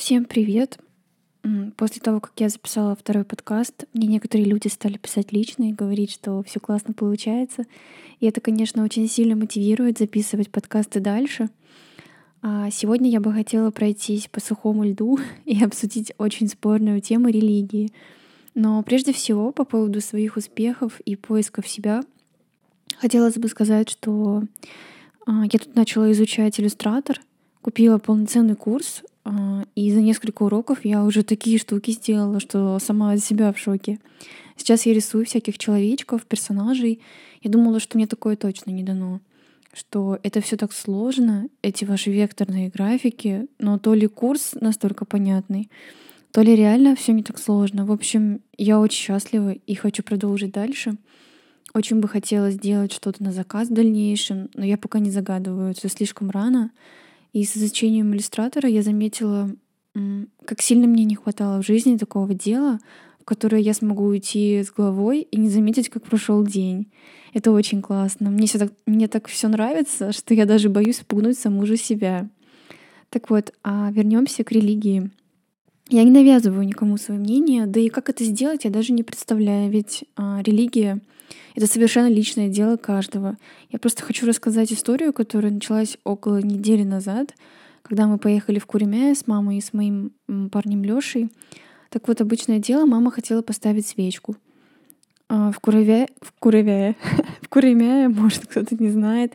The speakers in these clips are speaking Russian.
Всем привет! После того, как я записала второй подкаст, мне некоторые люди стали писать лично и говорить, что все классно получается. И это, конечно, очень сильно мотивирует записывать подкасты дальше. А сегодня я бы хотела пройтись по сухому льду и обсудить очень спорную тему религии. Но прежде всего, по поводу своих успехов и поисков себя, хотелось бы сказать, что а, я тут начала изучать иллюстратор, купила полноценный курс и за несколько уроков я уже такие штуки сделала, что сама от себя в шоке. Сейчас я рисую всяких человечков, персонажей. Я думала, что мне такое точно не дано. Что это все так сложно, эти ваши векторные графики, но то ли курс настолько понятный, то ли реально все не так сложно. В общем, я очень счастлива и хочу продолжить дальше. Очень бы хотела сделать что-то на заказ в дальнейшем, но я пока не загадываю, все слишком рано. И с изучением иллюстратора я заметила, как сильно мне не хватало в жизни такого дела, в которое я смогу уйти с головой и не заметить, как прошел день. Это очень классно. Мне, все так, мне так все нравится, что я даже боюсь пугнуть саму же себя. Так вот, а вернемся к религии. Я не навязываю никому свое мнение, да и как это сделать, я даже не представляю, ведь а, религия это совершенно личное дело каждого. Я просто хочу рассказать историю, которая началась около недели назад, когда мы поехали в Куремяя с мамой и с моим парнем Лешей. Так вот, обычное дело, мама хотела поставить свечку. А, в Куремяе, в Куремяе, в Куремяе, может, кто-то не знает,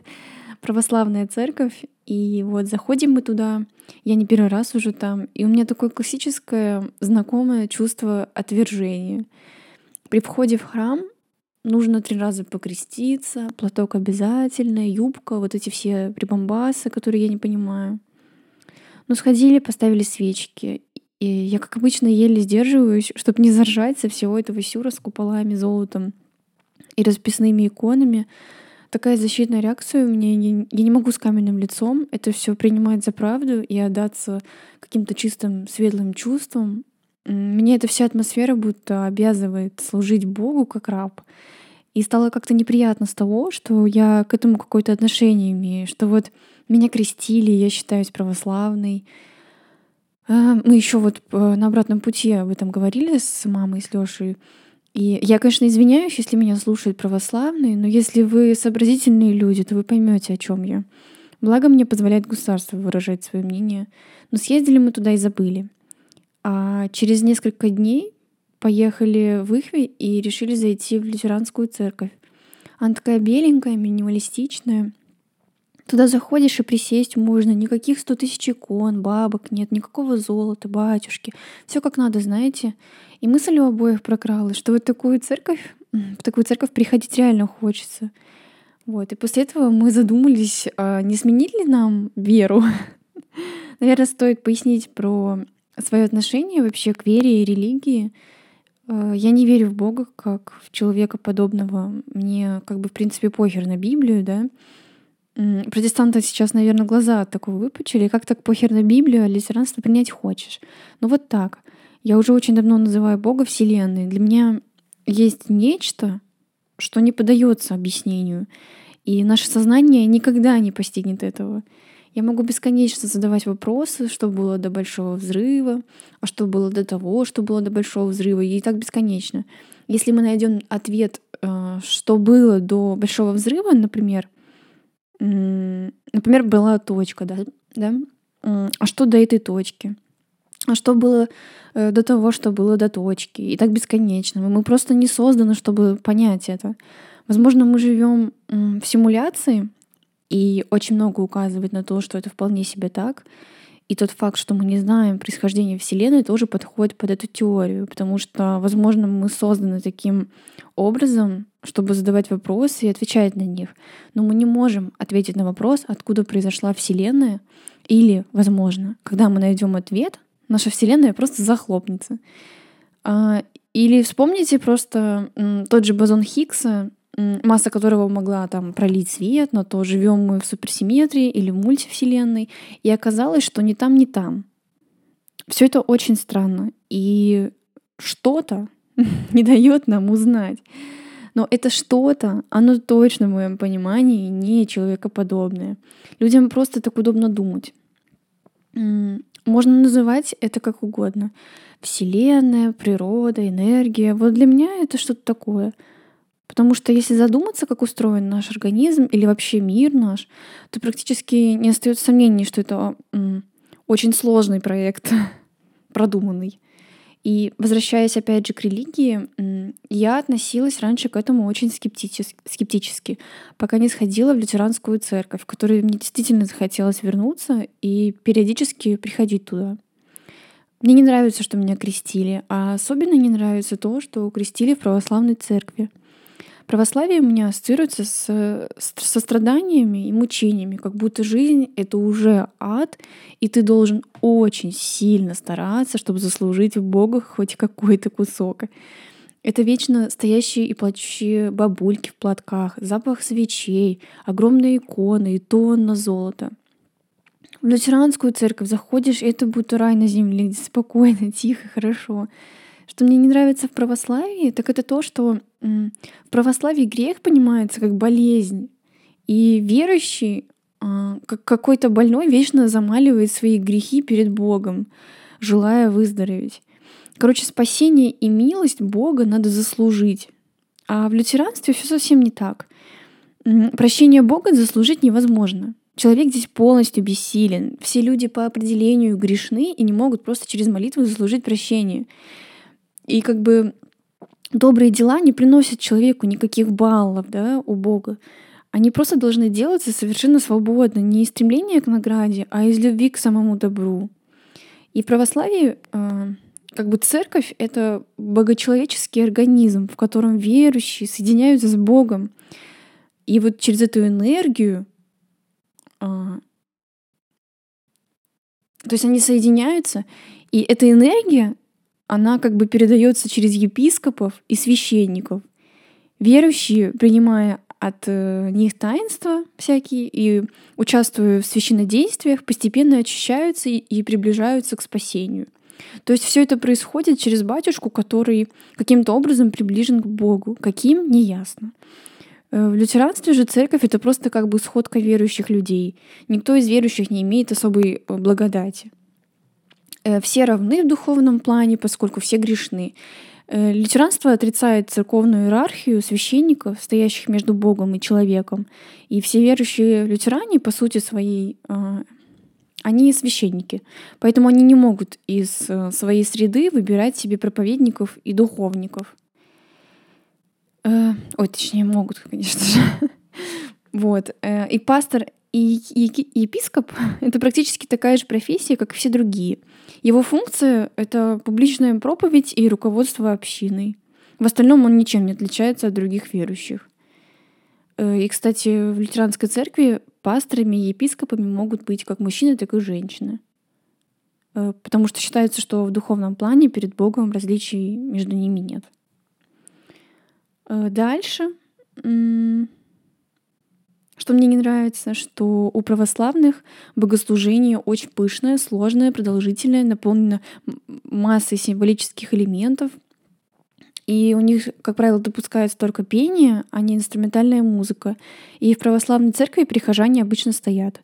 православная церковь. И вот заходим мы туда, я не первый раз уже там, и у меня такое классическое знакомое чувство отвержения. При входе в храм нужно три раза покреститься, платок обязательно, юбка, вот эти все прибамбасы, которые я не понимаю. Ну, сходили, поставили свечки. И я, как обычно, еле сдерживаюсь, чтобы не заржать со всего этого сюра с куполами, золотом и расписными иконами. Такая защитная реакция у меня. Я не могу с каменным лицом это все принимать за правду и отдаться каким-то чистым, светлым чувствам. Мне эта вся атмосфера будто обязывает служить Богу как раб. И стало как-то неприятно с того, что я к этому какое-то отношение имею, что вот меня крестили, я считаюсь православной. А, мы еще вот э, на обратном пути об этом говорили с мамой, с Лешей. И я, конечно, извиняюсь, если меня слушают православные, но если вы сообразительные люди, то вы поймете, о чем я. Благо мне позволяет государство выражать свое мнение. Но съездили мы туда и забыли. А через несколько дней поехали в Ихви и решили зайти в лютеранскую церковь. Она такая беленькая, минималистичная. Туда заходишь и присесть можно. Никаких сто тысяч икон, бабок нет, никакого золота, батюшки. Все как надо, знаете. И мысль у обоих прокралась, что вот такую церковь, в такую церковь приходить реально хочется. Вот. И после этого мы задумались, а не сменить ли нам веру? Наверное, стоит пояснить про свое отношение вообще к вере и религии. Э, я не верю в Бога как в человека подобного. Мне как бы в принципе похер на Библию, да. Протестанты сейчас, наверное, глаза от такого выпучили. Как так похер на Библию, а лютеранство принять хочешь? Ну вот так. Я уже очень давно называю Бога Вселенной. Для меня есть нечто, что не поддается объяснению. И наше сознание никогда не постигнет этого. Я могу бесконечно задавать вопросы, что было до большого взрыва, а что было до того, что было до большого взрыва, и так бесконечно. Если мы найдем ответ, э, что было до большого взрыва, например, например, была точка, да, да, а что до этой точки? А что было э, до того, что было до точки? И так бесконечно. Мы просто не созданы, чтобы понять это. Возможно, мы живем в симуляции, и очень много указывает на то, что это вполне себе так. И тот факт, что мы не знаем происхождение Вселенной, тоже подходит под эту теорию, потому что, возможно, мы созданы таким образом, чтобы задавать вопросы и отвечать на них. Но мы не можем ответить на вопрос, откуда произошла Вселенная, или, возможно, когда мы найдем ответ, наша Вселенная просто захлопнется. А, или вспомните просто тот же бозон Хиггса, масса которого могла там пролить свет на то, живем мы в суперсимметрии или в мультивселенной. И оказалось, что ни там, ни там. Все это очень странно. И что-то не дает нам узнать. Но это что-то, оно точно, в моем понимании, не человекоподобное. Людям просто так удобно думать. Можно называть это как угодно. Вселенная, природа, энергия. Вот для меня это что-то такое. Потому что если задуматься, как устроен наш организм или вообще мир наш, то практически не остается сомнений, что это очень сложный проект, продуманный. И возвращаясь опять же к религии, я относилась раньше к этому очень скептически, скептически, пока не сходила в лютеранскую церковь, в которую мне действительно захотелось вернуться и периодически приходить туда. Мне не нравится, что меня крестили, а особенно не нравится то, что крестили в православной церкви — Православие у меня ассоциируется с, с, со страданиями и мучениями, как будто жизнь — это уже ад, и ты должен очень сильно стараться, чтобы заслужить в Бога хоть какой-то кусок. Это вечно стоящие и плачущие бабульки в платках, запах свечей, огромные иконы и тонна золота. В лютеранскую церковь заходишь, и это будто рай на земле, где спокойно, тихо, хорошо. Что мне не нравится в православии, так это то, что в православии грех понимается как болезнь. И верующий, а, как какой-то больной, вечно замаливает свои грехи перед Богом, желая выздороветь. Короче, спасение и милость Бога надо заслужить. А в лютеранстве все совсем не так. Прощение Бога заслужить невозможно. Человек здесь полностью бессилен. Все люди по определению грешны и не могут просто через молитву заслужить прощение. И как бы добрые дела не приносят человеку никаких баллов да, у Бога. Они просто должны делаться совершенно свободно, не из стремления к награде, а из любви к самому добру. И в православии а, как бы церковь — это богочеловеческий организм, в котором верующие соединяются с Богом. И вот через эту энергию, а, то есть они соединяются, и эта энергия она как бы передается через епископов и священников. Верующие, принимая от э, них таинства всякие и участвуя в священнодействиях, постепенно очищаются и, приближаются к спасению. То есть все это происходит через батюшку, который каким-то образом приближен к Богу. Каким — неясно. Э, в лютеранстве же церковь — это просто как бы сходка верующих людей. Никто из верующих не имеет особой э, благодати. Э, все равны в духовном плане, поскольку все грешны. Э, лютеранство отрицает церковную иерархию священников, стоящих между Богом и человеком. И все верующие лютеране, по сути своей, а, они священники. Поэтому они не могут из э, своей среды выбирать себе проповедников и духовников. Ой, точнее, могут, конечно же. Вот. И пастор и епископ — это практически такая же профессия, как и все другие. Его функция — это публичная проповедь и руководство общиной. В остальном он ничем не отличается от других верующих. Э, и, кстати, в лютеранской церкви пасторами и епископами могут быть как мужчины, так и женщины. Э, потому что считается, что в духовном плане перед Богом различий между ними нет. Э, дальше что мне не нравится, что у православных богослужение очень пышное, сложное, продолжительное, наполнено массой символических элементов. И у них, как правило, допускается только пение, а не инструментальная музыка. И в православной церкви прихожане обычно стоят.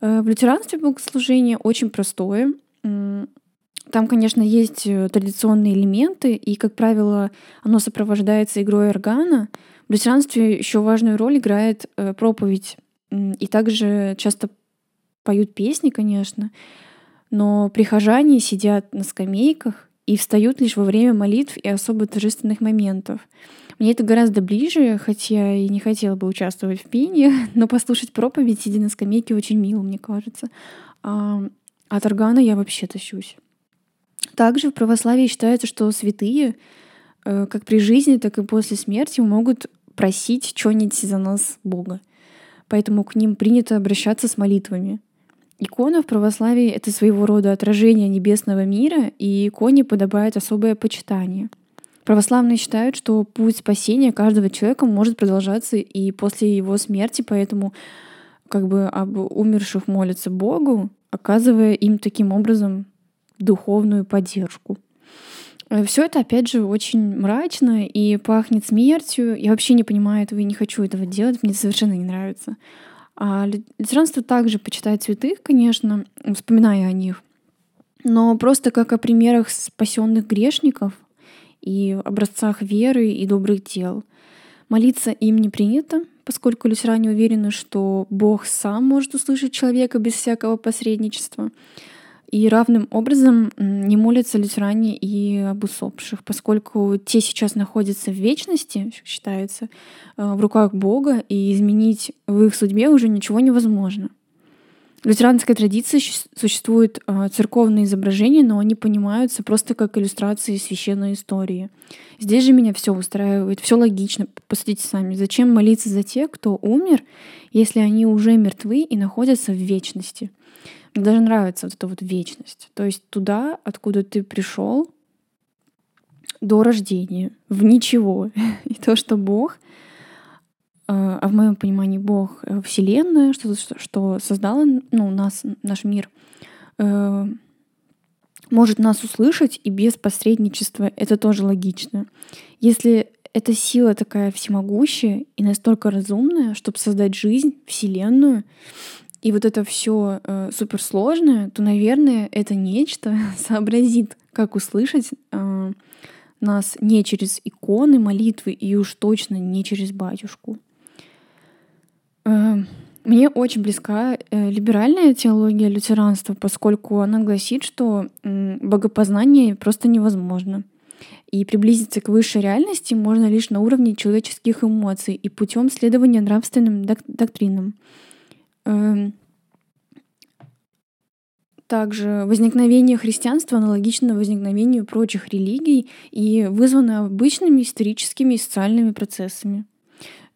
Э, в лютеранстве богослужение очень простое. Там, конечно, есть э, традиционные элементы, и, как правило, оно сопровождается игрой органа — в лютеранстве еще важную роль играет э, проповедь. И также часто поют песни, конечно, но прихожане сидят на скамейках и встают лишь во время молитв и особо торжественных моментов. Мне это гораздо ближе, хотя и не хотела бы участвовать в пении, но послушать проповедь, сидя на скамейке, очень мило, мне кажется. А от органа я вообще тащусь. Также в православии считается, что святые, как при жизни, так и после смерти, могут просить что-нибудь за нас Бога. Поэтому к ним принято обращаться с молитвами. Икона в православии — это своего рода отражение небесного мира, и иконе подобает особое почитание. Православные считают, что путь спасения каждого человека может продолжаться и после его смерти, поэтому как бы об умерших молятся Богу, оказывая им таким образом духовную поддержку. Э, Все это, опять же, очень мрачно и пахнет смертью. Я вообще не понимаю этого и не хочу этого делать. Мне совершенно не нравится. А лютеранство также почитает святых, конечно, вспоминая о них, но просто как о примерах спасенных грешников и образцах веры и добрых дел. Молиться им не принято, поскольку лютеране уверены, что Бог сам может услышать человека без всякого посредничества. И равным образом не молятся лютеране и об усопших, поскольку те сейчас находятся в вечности, считается, э, в руках Бога, и изменить в их судьбе уже ничего невозможно. В лютеранской традиции существуют э, церковные изображения, но они понимаются просто как иллюстрации священной истории. Здесь же меня все устраивает, все логично. Посудите сами, зачем молиться за тех, кто умер, если они уже мертвы и находятся в вечности? Мне даже нравится вот эта вот вечность. То есть туда, откуда ты пришел до рождения, в ничего. И то, что Бог, а, а в моем понимании Бог э, Вселенная, что, что создала ну, нас, наш мир, э, может нас услышать и без посредничества, это тоже логично. Если эта сила такая всемогущая и настолько разумная, чтобы создать жизнь, Вселенную, и вот это все э, суперсложное, то, наверное, это нечто сообразит, как услышать э, нас не через иконы, молитвы и уж точно не через батюшку. Э, мне очень близка э, либеральная теология лютеранства, поскольку она гласит, что э, богопознание просто невозможно. И приблизиться к высшей реальности можно лишь на уровне человеческих эмоций и путем следования нравственным док- доктринам. Эм, также возникновение христианства аналогично возникновению прочих религий и вызвано обычными историческими и социальными процессами.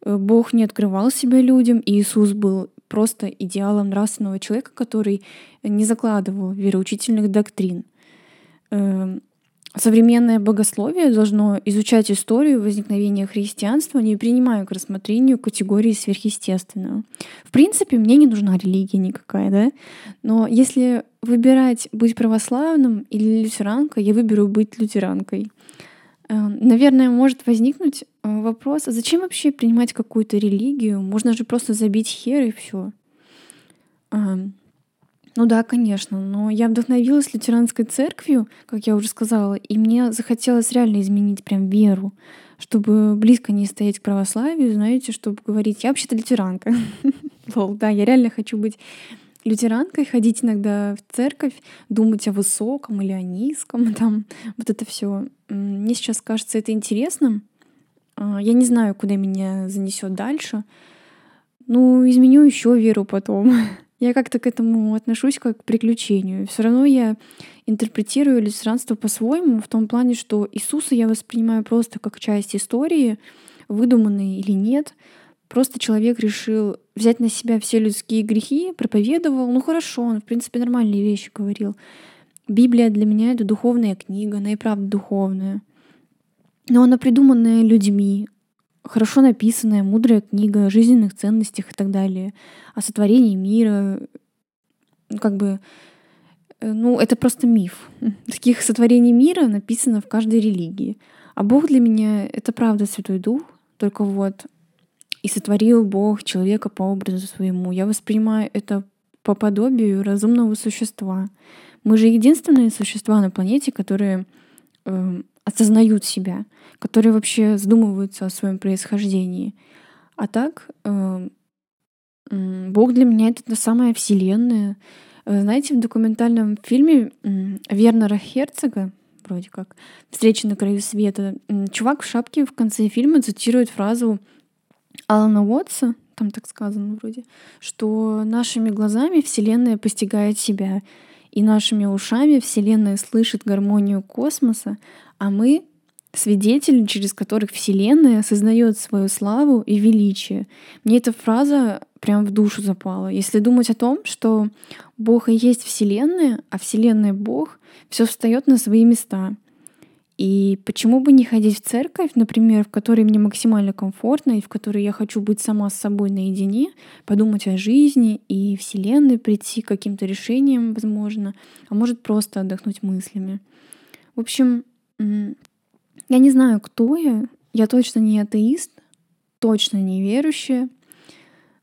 Э, Бог не открывал себя людям, и Иисус был просто идеалом нравственного человека, который не закладывал вероучительных доктрин. Эм, Современное богословие должно изучать историю возникновения христианства, не принимая к рассмотрению категории сверхъестественного. В принципе, мне не нужна религия никакая, да? Но если выбирать быть православным или лютеранкой, я выберу быть лютеранкой. Э, наверное, может возникнуть э, вопрос, а зачем вообще принимать какую-то религию? Можно же просто забить хер и все. Ну да, конечно, но я вдохновилась лютеранской церковью, как я уже сказала, и мне захотелось реально изменить прям веру, чтобы близко не стоять к православию, знаете, чтобы говорить, я вообще-то лютеранка. Лол, да, я реально хочу быть лютеранкой, ходить иногда в церковь, думать о высоком или о низком, там, вот это все. Мне сейчас кажется это интересным. А, я не знаю, куда меня занесет дальше. Ну, изменю еще веру потом. Я как-то к этому отношусь как к приключению. Все равно я интерпретирую лютеранство по-своему, в том плане, что Иисуса я воспринимаю просто как часть истории, выдуманной или нет. Просто человек решил взять на себя все людские грехи, проповедовал. Ну хорошо, он, в принципе, нормальные вещи говорил. Библия для меня — это духовная книга, она и правда духовная. Но она придуманная людьми, хорошо написанная, мудрая книга о жизненных ценностях и так далее, о сотворении мира. Ну, как бы, э, ну, это просто миф. Таких сотворений мира написано в каждой религии. А Бог для меня — это правда Святой Дух, только вот и сотворил Бог человека по образу своему. Я воспринимаю это по подобию разумного существа. Мы же единственные существа на планете, которые э, осознают себя, которые вообще задумываются о своем происхождении. А так, э, Бог для меня это та самая вселенная. Э, знаете, в документальном фильме Вернера Херцога, вроде как, «Встреча на краю света», чувак в шапке в конце фильма цитирует фразу Алана Уотса, там так сказано вроде, что нашими глазами Вселенная постигает себя, и нашими ушами Вселенная слышит гармонию космоса, а мы — свидетели, через которых Вселенная осознает свою славу и величие. Мне эта фраза прям в душу запала. Если думать о том, что Бог и есть Вселенная, а Вселенная — Бог, все встает на свои места. И почему бы не ходить в церковь, например, в которой мне максимально комфортно и в которой я хочу быть сама с собой наедине, подумать о жизни и Вселенной, прийти к каким-то решениям, возможно, а может просто отдохнуть мыслями. В общем, я не знаю, кто я. Я точно не атеист, точно не верующая.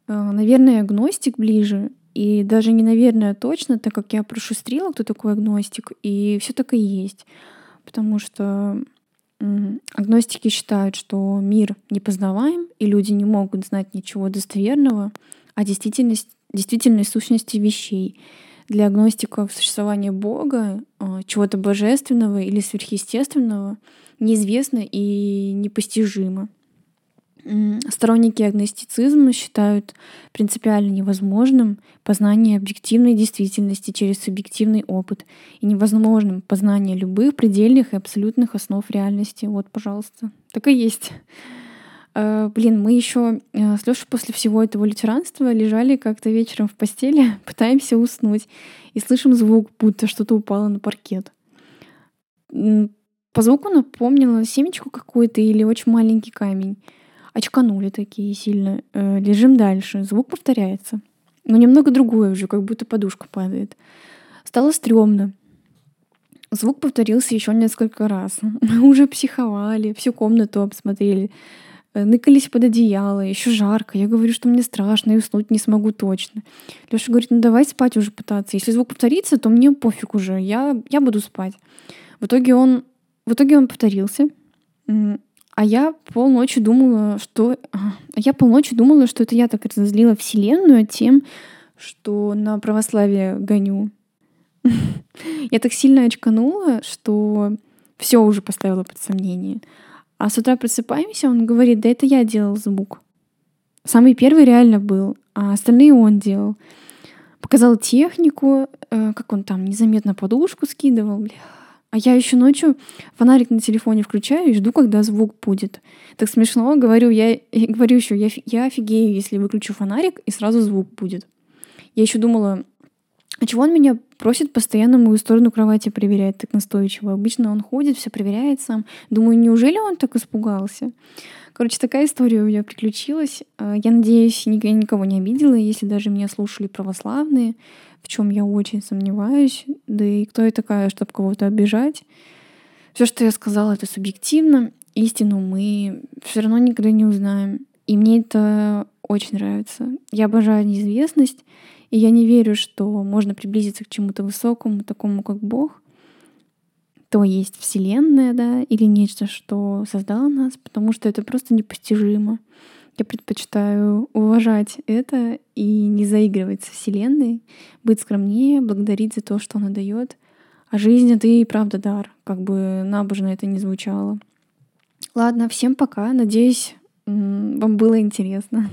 Э, наверное, агностик ближе. И даже не наверное а точно, так как я прошустрила, кто такой агностик, и все так и есть. Потому что агностики считают, что мир непознаваем, и люди не могут знать ничего достоверного о действительности, действительной сущности вещей. Для агностиков существование Бога, э, чего-то божественного или сверхъестественного неизвестно и непостижимо. Сторонники агностицизма считают принципиально невозможным познание объективной действительности через субъективный опыт и невозможным познание любых предельных и абсолютных основ реальности. Вот, пожалуйста. Так и есть. Э, блин, мы еще э, с Лешей после всего этого лютеранства лежали как-то вечером в постели, пытаемся уснуть, и слышим звук, будто что-то упало на паркет. По звуку напомнила семечку какую-то или очень маленький камень. Очканули такие сильно. Э, лежим дальше. Звук повторяется. Но немного другое уже, как будто подушка падает. Стало стрёмно. Звук повторился еще несколько раз. Мы уже психовали, всю комнату обсмотрели. Э, ныкались под одеяло, еще жарко. Я говорю, что мне страшно и уснуть не смогу точно. Леша говорит, ну давай спать уже пытаться. Если звук повторится, то мне пофиг уже, я, я буду спать. В итоге он, в итоге он повторился. А я полночи думала, что... А я полночи думала, что это я так разозлила Вселенную тем, что на православие гоню. Я так сильно очканула, что все уже поставила под сомнение. А с утра просыпаемся, он говорит, да это я делал звук. Самый первый реально был, а остальные он делал. Показал технику, э, как он там незаметно подушку скидывал. Бля, а я еще ночью фонарик на телефоне включаю и жду, когда звук будет. Так смешно, говорю, я, говорю еще, я, я офигею, если выключу фонарик и сразу звук будет. Я еще думала, а чего он меня просит постоянно мою сторону кровати проверять так настойчиво? Обычно он ходит, все проверяет сам. Думаю, неужели он так испугался? Короче, такая история у меня приключилась. А, я надеюсь, я никого не обидела, если даже меня слушали православные в чем я очень сомневаюсь. Да и кто я такая, чтобы кого-то обижать? Все, что я сказала, это субъективно. Истину мы все равно никогда не узнаем. И мне это очень нравится. Я обожаю неизвестность, и я не верю, что можно приблизиться к чему-то высокому, такому как Бог. То есть Вселенная, да, или нечто, что создало нас, потому что это просто непостижимо. Я предпочитаю уважать это и не заигрывать с Вселенной, быть скромнее, благодарить за то, что она дает. А жизнь — это и правда дар, как бы набожно это не звучало. Ладно, всем пока. Надеюсь, вам было интересно.